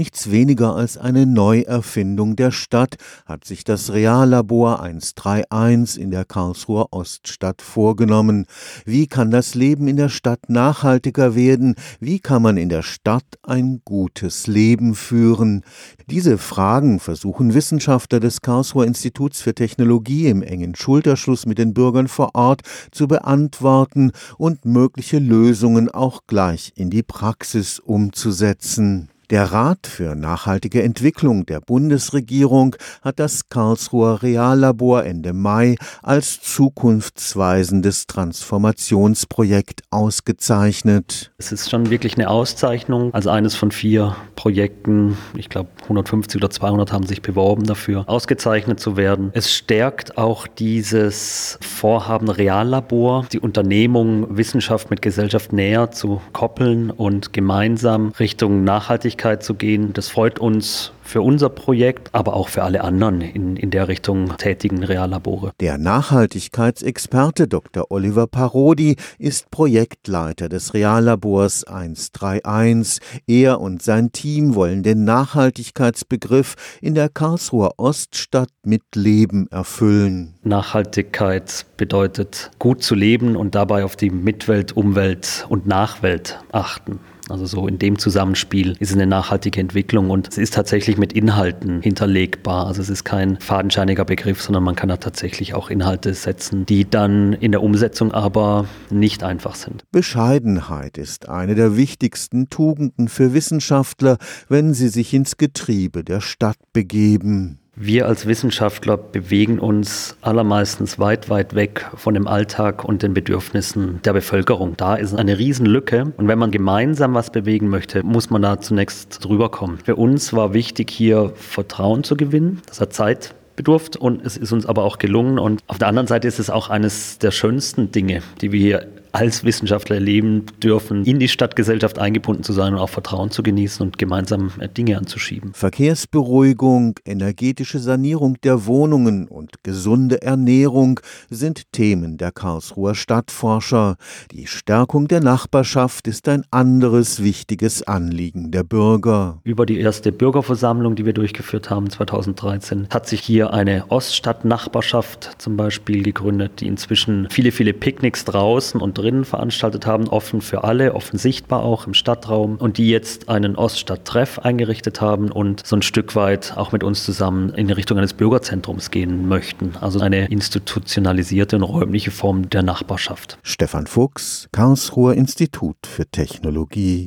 Nichts weniger als eine Neuerfindung der Stadt hat sich das Reallabor 131 in der Karlsruher Oststadt vorgenommen. Wie kann das Leben in der Stadt nachhaltiger werden? Wie kann man in der Stadt ein gutes Leben führen? Diese Fragen versuchen Wissenschaftler des Karlsruher Instituts für Technologie im engen Schulterschluss mit den Bürgern vor Ort zu beantworten und mögliche Lösungen auch gleich in die Praxis umzusetzen. Der Rat für nachhaltige Entwicklung der Bundesregierung hat das Karlsruher Reallabor Ende Mai als zukunftsweisendes Transformationsprojekt ausgezeichnet. Es ist schon wirklich eine Auszeichnung als eines von vier Projekten. Ich glaube, 150 oder 200 haben sich beworben dafür, ausgezeichnet zu werden. Es stärkt auch dieses Vorhaben Reallabor, die Unternehmung Wissenschaft mit Gesellschaft näher zu koppeln und gemeinsam Richtung Nachhaltigkeit Nachhaltigkeit zu gehen. Das freut uns für unser Projekt, aber auch für alle anderen in, in der Richtung tätigen Reallabore. Der Nachhaltigkeitsexperte Dr. Oliver Parodi ist Projektleiter des Reallabors 131. Er und sein Team wollen den Nachhaltigkeitsbegriff in der Karlsruher Oststadt mit Leben erfüllen. Nachhaltigkeit bedeutet gut zu leben und dabei auf die Mitwelt, Umwelt und Nachwelt achten. Also so in dem Zusammenspiel ist es eine nachhaltige Entwicklung und es ist tatsächlich mit Inhalten hinterlegbar. Also es ist kein fadenscheiniger Begriff, sondern man kann da tatsächlich auch Inhalte setzen, die dann in der Umsetzung aber nicht einfach sind. Bescheidenheit ist eine der wichtigsten Tugenden für Wissenschaftler, wenn sie sich ins Getriebe der Stadt begeben. Wir als Wissenschaftler bewegen uns allermeistens weit, weit weg von dem Alltag und den Bedürfnissen der Bevölkerung. Da ist eine Riesenlücke. Und wenn man gemeinsam was bewegen möchte, muss man da zunächst drüber kommen. Für uns war wichtig, hier Vertrauen zu gewinnen. Das hat Zeit bedurft und es ist uns aber auch gelungen. Und auf der anderen Seite ist es auch eines der schönsten Dinge, die wir hier als Wissenschaftler erleben dürfen, in die Stadtgesellschaft eingebunden zu sein und auch Vertrauen zu genießen und gemeinsam äh, Dinge anzuschieben. Verkehrsberuhigung, energetische Sanierung der Wohnungen und gesunde Ernährung sind Themen der Karlsruher Stadtforscher. Die Stärkung der Nachbarschaft ist ein anderes wichtiges Anliegen der Bürger. Über die erste Bürgerversammlung, die wir durchgeführt haben 2013, hat sich hier eine Oststadt-Nachbarschaft zum Beispiel gegründet, die inzwischen viele, viele Picknicks draußen und drinnen veranstaltet haben, offen für alle, offen sichtbar auch im Stadtraum und die jetzt einen Oststadt-Treff eingerichtet haben und so ein Stück weit auch mit uns zusammen in Richtung eines Bürgerzentrums gehen möchten. Also eine institutionalisierte und räumliche Form der Nachbarschaft. Stefan Fuchs, Karlsruher Institut für Technologie